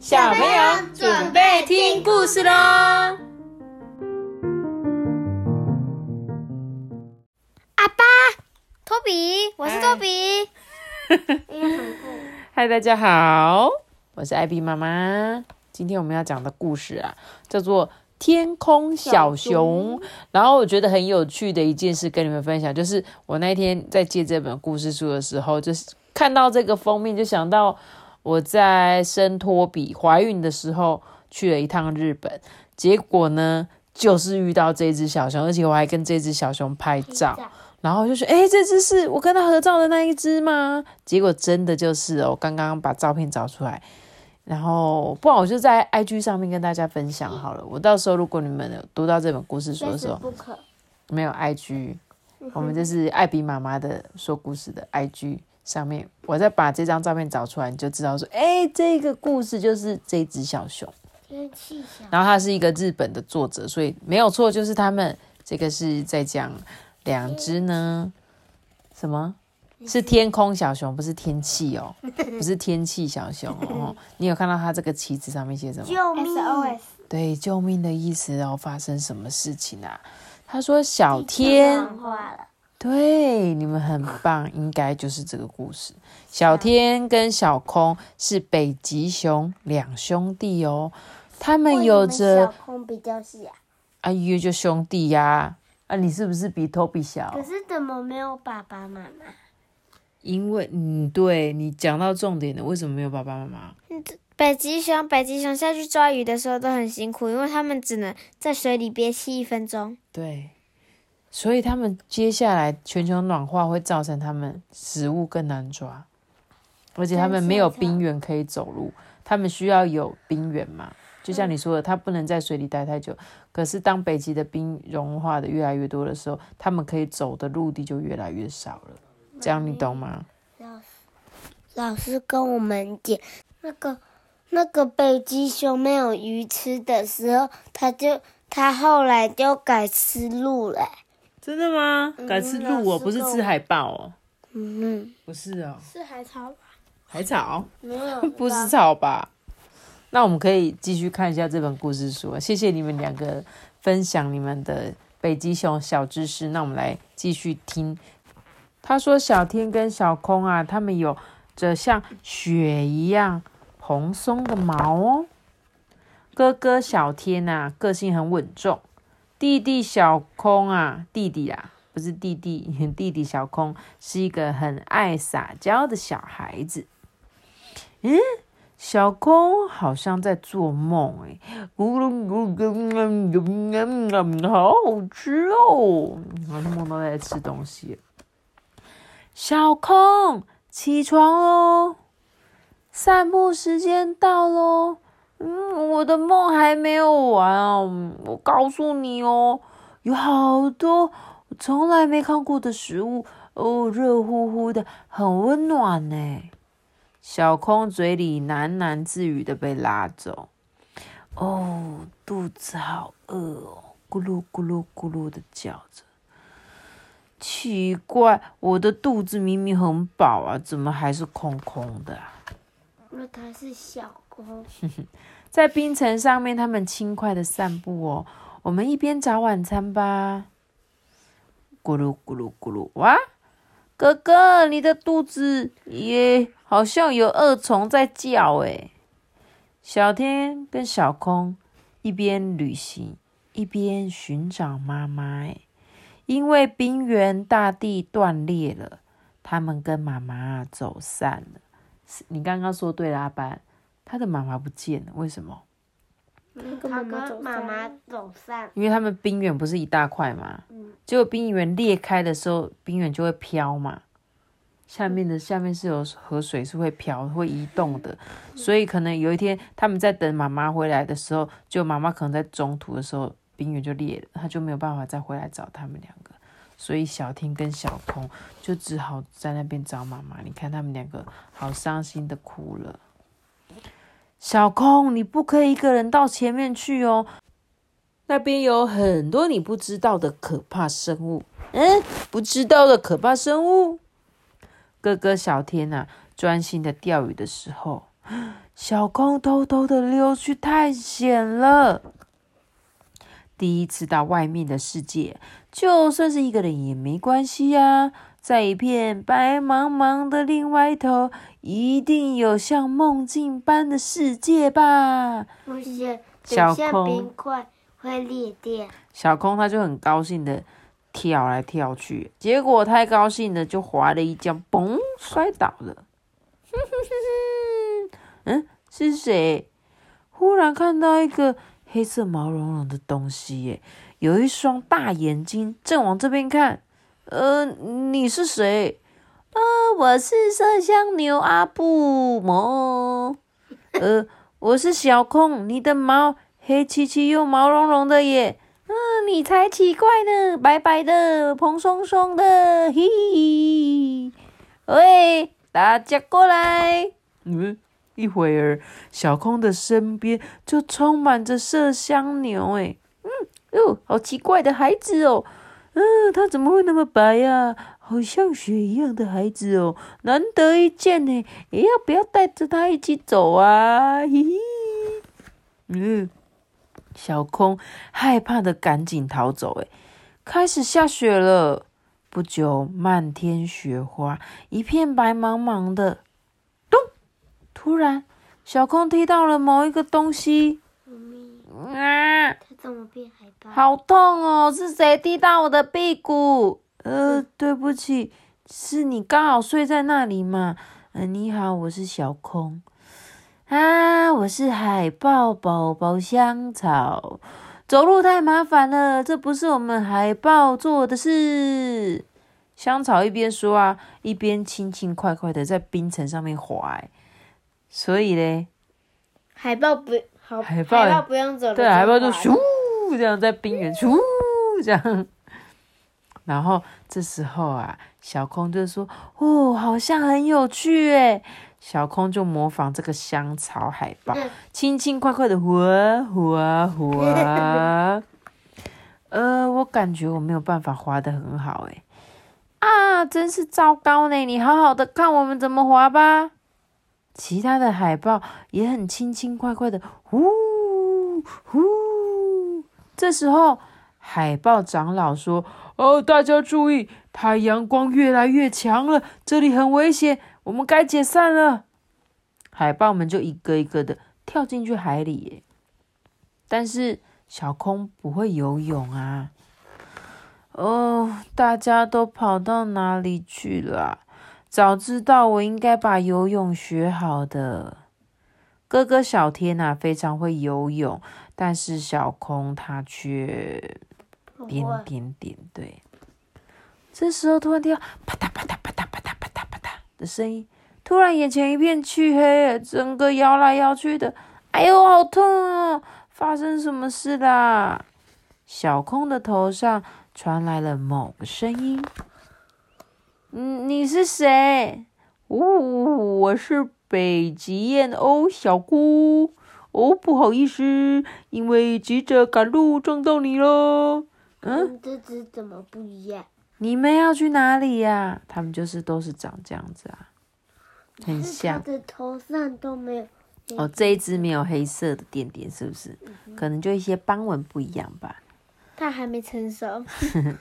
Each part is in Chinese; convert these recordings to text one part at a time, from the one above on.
小朋友准备听故事喽！阿爸，托比，我是托比。嗨，大家好，我是艾比妈妈。今天我们要讲的故事啊，叫做《天空小熊》。然后我觉得很有趣的一件事跟你们分享，就是我那天在借这本故事书的时候，就是看到这个封面，就想到。我在生托比怀孕的时候去了一趟日本，结果呢就是遇到这只小熊，而且我还跟这只小熊拍照，然后就说：“哎，这只是我跟他合照的那一只吗？”结果真的就是哦，刚刚把照片找出来，然后不然我就在 IG 上面跟大家分享好了。我到时候如果你们有读到这本故事书的时候，没有 IG，我们就是艾比妈妈的说故事的 IG。上面，我再把这张照片找出来，你就知道说，哎，这个故事就是这只小熊。天气小。然后它是一个日本的作者，所以没有错，就是他们。这个是在讲两只呢，什么？是天空小熊，不是天气哦，不是天气小熊哦。你有看到它这个旗子上面写什么？救命。对，救命的意思。然后发生什么事情啊？他说小天。对，你们很棒，应该就是这个故事。小天跟小空是北极熊两兄弟哦，他们有着小空比较小，啊，约就兄弟呀。啊，你是不是比托比小？可是怎么没有爸爸妈妈？因为，嗯，对你讲到重点了，为什么没有爸爸妈妈？北极熊，北极熊下去抓鱼的时候都很辛苦，因为他们只能在水里憋气一分钟。对。所以他们接下来全球暖化会造成他们食物更难抓，而且他们没有冰原可以走路，他们需要有冰原嘛？就像你说的，它不能在水里待太久。可是当北极的冰融化的越来越多的时候，他们可以走的陆地就越来越少了。这样你懂吗？老师，老师跟我们讲，那个那个北极熊没有鱼吃的时候，他就他后来就改吃鹿了。真的吗？敢吃鹿哦，不是吃海豹哦。嗯，不是哦。是海草吧？海草？没有，不是草吧？那我们可以继续看一下这本故事书。谢谢你们两个分享你们的北极熊小知识。那我们来继续听。他说：“小天跟小空啊，他们有着像雪一样蓬松的毛哦。哥哥小天呐，个性很稳重。”弟弟小空啊，弟弟啊，不是弟弟，弟弟小空是一个很爱撒娇的小孩子。嗯，小空好像在做梦哎，咕噜咕噜咕噜，好好吃哦！他梦到在吃东西。小空，起床喽，散步时间到喽。嗯，我的梦还没有完哦。我告诉你哦，有好多我从来没看过的食物哦，热乎乎的，很温暖呢。小空嘴里喃喃自语的被拉走。哦，肚子好饿哦，咕噜咕噜咕噜的叫着。奇怪，我的肚子明明很饱啊，怎么还是空空的啊？那它是小。在冰层上面，他们轻快的散步哦。我们一边找晚餐吧。咕噜咕噜咕噜，哇！哥哥，你的肚子也好像有恶虫在叫诶。小天跟小空一边旅行一边寻找妈妈诶。因为冰原大地断裂了，他们跟妈妈走散了。你刚刚说对了，阿班。他的妈妈不见了，为什么？他跟妈妈走散。因为他们冰原不是一大块嘛，结果冰原裂开的时候，冰原就会飘嘛。下面的下面是有河水，是会飘、会移动的，所以可能有一天他们在等妈妈回来的时候，就妈妈可能在中途的时候，冰原就裂了，他就没有办法再回来找他们两个，所以小天跟小空就只好在那边找妈妈。你看他们两个好伤心的哭了。小空，你不可以一个人到前面去哦，那边有很多你不知道的可怕生物。嗯，不知道的可怕生物。哥哥小天呐，专心的钓鱼的时候，小空偷偷的溜去探险了。第一次到外面的世界，就算是一个人也没关系呀。在一片白茫茫的另外一头，一定有像梦境般的世界吧？不是，小空冰块会裂掉。小空他就很高兴的跳来跳去，结果太高兴了，就滑了一跤，嘣，摔倒了。嗯，是谁？忽然看到一个黑色毛茸茸的东西，耶，有一双大眼睛，正往这边看。呃，你是谁？呃，我是麝香牛阿布摩。呃，我是小空，你的毛黑漆漆又毛茸茸的耶。嗯，你才奇怪呢，白白的，蓬松松的，嘿嘿。喂，大家过来。嗯，一会儿，小空的身边就充满着麝香牛。哎，嗯，哟，好奇怪的孩子哦。嗯，他怎么会那么白呀？好像雪一样的孩子哦，难得一见呢。也要不要带着他一起走啊？嘿嘿。嗯。小空害怕的赶紧逃走。诶，开始下雪了。不久，漫天雪花，一片白茫茫的。咚！突然，小空踢到了某一个东西。啊！它怎么变海豹？好痛哦！是谁踢到我的屁股？呃，对不起，是你刚好睡在那里嘛。嗯，你好，我是小空。啊，我是海豹宝宝香草，走路太麻烦了，这不是我们海豹做的事。香草一边说啊，一边轻轻快快的在冰层上面滑。所以嘞，海豹不好，海豹豹不用走，对，海豹就咻这样在冰原咻这样。然后这时候啊，小空就说：“哦，好像很有趣诶。”小空就模仿这个香草海豹，轻轻快快的滑滑滑。呃，我感觉我没有办法滑的很好诶。啊，真是糟糕呢！你好好的看我们怎么滑吧。其他的海豹也很轻轻快快的呼呼。这时候，海豹长老说：“哦，大家注意，太阳光越来越强了，这里很危险。”我们该解散了，海豹们就一个一个的跳进去海里。耶。但是小空不会游泳啊！哦，大家都跑到哪里去了？早知道我应该把游泳学好的。哥哥小天啊，非常会游泳，但是小空他却点点点。对，这时候突然听到啪嗒啪嗒啪嗒啪嗒啪嗒啪嗒。的声音，突然眼前一片黢黑，整个摇来摇去的，哎呦，好痛哦！发生什么事啦？小空的头上传来了某个声音：“嗯，你是谁？”“呜哦，我是北极燕鸥小姑。”“哦，不好意思，因为急着赶路撞到你了。”“嗯，这只怎么不一样？”你们要去哪里呀？他们就是都是长这样子啊，很像。他的头上都没有。哦，这一只没有黑色的点点，是不是？可能就一些斑纹不一样吧。它还没成熟。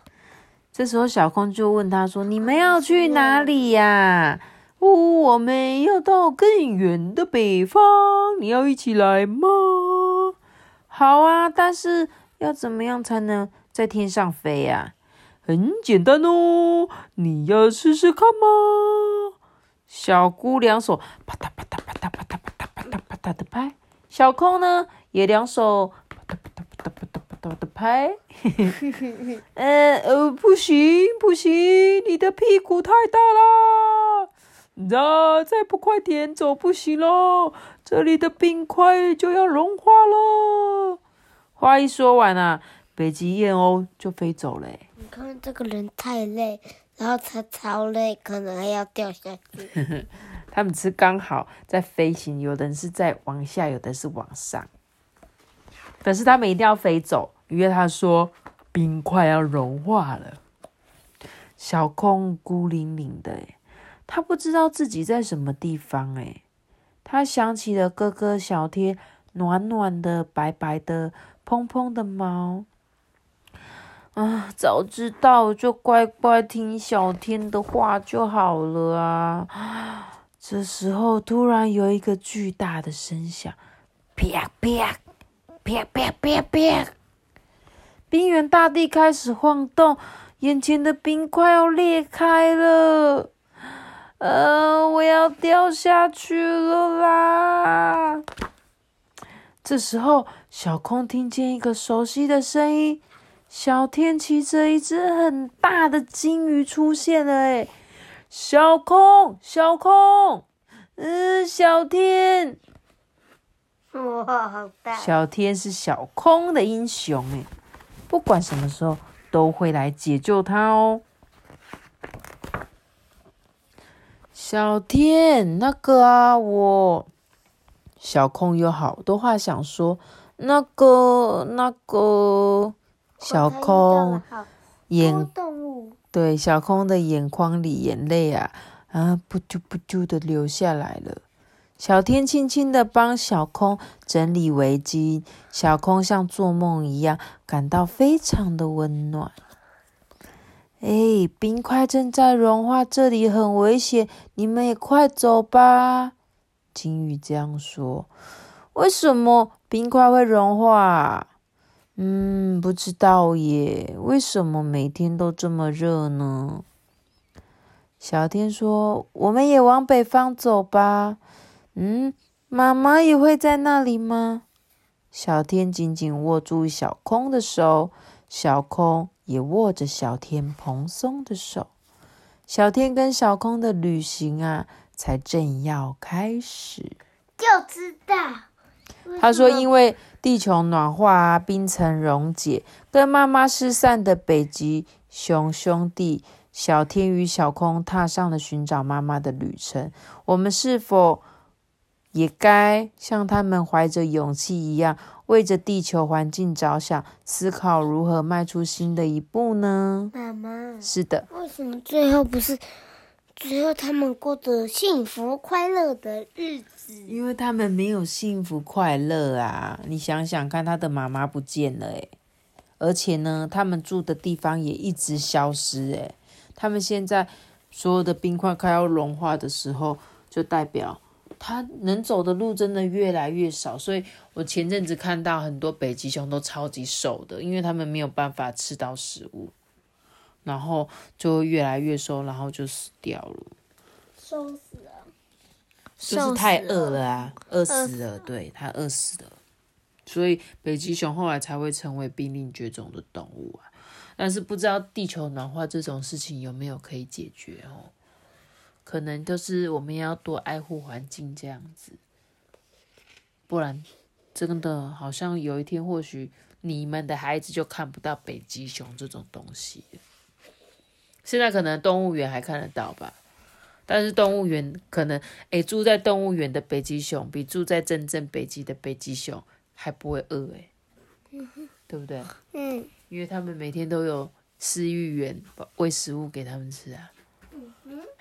这时候小空就问他说：“你们要去哪里呀？”“哦，我们要到更远的北方，你要一起来吗？”“好啊，但是要怎么样才能在天上飞呀？”很简单哦，你要试试看吗？小姑两手啪嗒啪嗒啪嗒啪嗒啪嗒啪嗒啪嗒的拍，小空呢也两手啪嗒啪嗒啪嗒啪嗒啪嗒的拍。呃呃，不行不行，你的屁股太大啦！那再不快点走不行喽，这里的冰块就要融化了。话一说完啊，北极燕鸥就飞走了。看这个人太累，然后他超累，可能还要掉下去。他们是刚好在飞行，有的人是在往下，有的是往上。可是他们一定要飞走，因为他说冰块要融化了。小空孤零零的，他不知道自己在什么地方，哎，他想起了哥哥小天暖暖的、白白的、蓬蓬的毛。啊，早知道就乖乖听小天的话就好了啊！这时候，突然有一个巨大的声响，啪啪啪啪啪啪，冰原大地开始晃动，眼前的冰快要裂开了，呃，我要掉下去了啦！这时候，小空听见一个熟悉的声音。小天骑着一只很大的金鱼出现了，哎，小空，小空，嗯，小天，哇，好大！小天是小空的英雄，哎，不管什么时候都会来解救他哦。小天，那个啊，我小空有好多话想说，那个，那个。小空眼对小空的眼眶里眼泪啊啊不啾不啾的流下来了。小天轻轻的帮小空整理围巾，小空像做梦一样，感到非常的温暖。哎，冰块正在融化，这里很危险，你们也快走吧。金鱼这样说。为什么冰块会融化？嗯，不知道耶，为什么每天都这么热呢？小天说：“我们也往北方走吧。”嗯，妈妈也会在那里吗？小天紧紧握住小空的手，小空也握着小天蓬松的手。小天跟小空的旅行啊，才正要开始。就知道，他说：“因为。”地球暖化啊，冰层溶解，跟妈妈失散的北极熊兄弟小天与小空踏上了寻找妈妈的旅程。我们是否也该像他们怀着勇气一样，为着地球环境着想，思考如何迈出新的一步呢？妈妈，是的。为什么最后不是？最后他们过着幸福快乐的日子？因为他们没有幸福快乐啊！你想想看，他的妈妈不见了诶而且呢，他们住的地方也一直消失诶他们现在所有的冰块快要融化的时候，就代表他能走的路真的越来越少。所以我前阵子看到很多北极熊都超级瘦的，因为他们没有办法吃到食物，然后就越来越瘦，然后就死掉了。瘦死了。就是太饿了啊，饿死了，对它饿死了，所以北极熊后来才会成为濒临绝种的动物啊。但是不知道地球暖化这种事情有没有可以解决哦？可能就是我们要多爱护环境这样子，不然真的好像有一天或许你们的孩子就看不到北极熊这种东西现在可能动物园还看得到吧。但是动物园可能，诶，住在动物园的北极熊比住在真正北极的北极熊还不会饿，诶，对不对？嗯，因为他们每天都有饲育员喂食物给他们吃啊。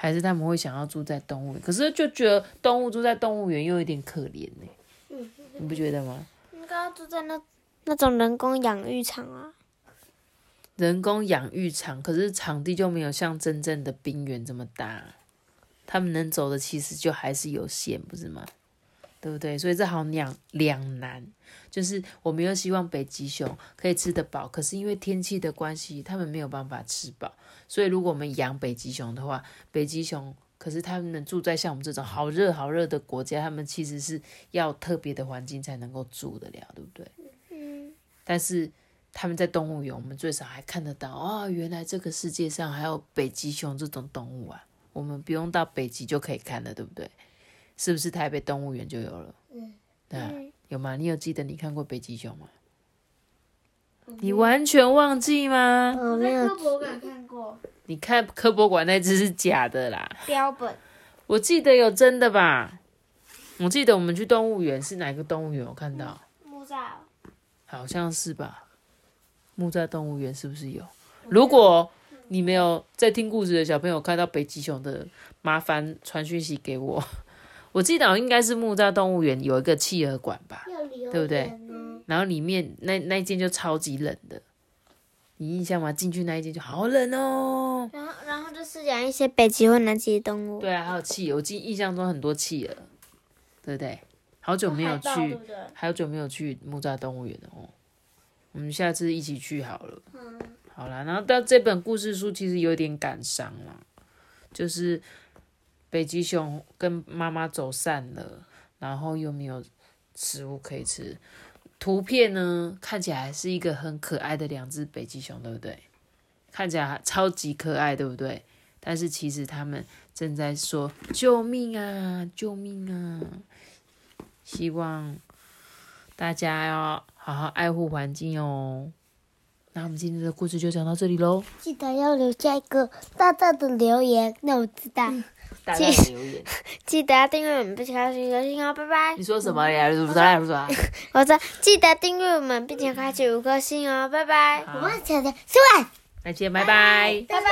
还是他们会想要住在动物园，可是就觉得动物住在动物园又有点可怜呢。你不觉得吗？应该要住在那那种人工养育场啊。人工养育场，可是场地就没有像真正的冰原这么大。他们能走的其实就还是有限，不是吗？对不对？所以这好两两难，就是我们又希望北极熊可以吃得饱，可是因为天气的关系，他们没有办法吃饱。所以如果我们养北极熊的话，北极熊可是他们能住在像我们这种好热好热的国家，他们其实是要特别的环境才能够住得了，对不对？嗯。但是他们在动物园，我们最少还看得到哦，原来这个世界上还有北极熊这种动物啊。我们不用到北极就可以看了，对不对？是不是台北动物园就有了？嗯，对啊，有吗？你有记得你看过北极熊吗？你完全忘记吗？我在科博馆看过。你看科博馆那只是假的啦。标本。我记得有真的吧？我记得我们去动物园是哪个动物园？我看到。木栅。好像是吧？木栅动物园是不是有？如果。你没有在听故事的小朋友看到北极熊的，麻烦传讯息给我，我记得应该是木栅动物园有一个企鹅馆吧，对不对？然后里面那那一间就超级冷的，你印象吗？进去那一间就好冷哦。然后，然后就是讲一些北极或南极的动物。对啊，还有企鹅，我记印象中很多企鹅，对不对？好久没有去，好久没有去木栅动物园了哦。我们下次一起去好了。嗯。好啦，然后到这本故事书其实有点感伤啦，就是北极熊跟妈妈走散了，然后又没有食物可以吃。图片呢看起来是一个很可爱的两只北极熊，对不对？看起来超级可爱，对不对？但是其实他们正在说救命啊，救命啊！希望大家要好好爱护环境哦。那我们今天的故事就讲到这里喽。记得要留下一个大大的留言，那我知道。大大的留言。记得要订阅我们，并且开启五颗星哦，拜拜。你说什么呀？不说。我说记得订阅我们，并且开启五颗星哦，拜拜。我们下次再见。再见，拜拜。拜拜。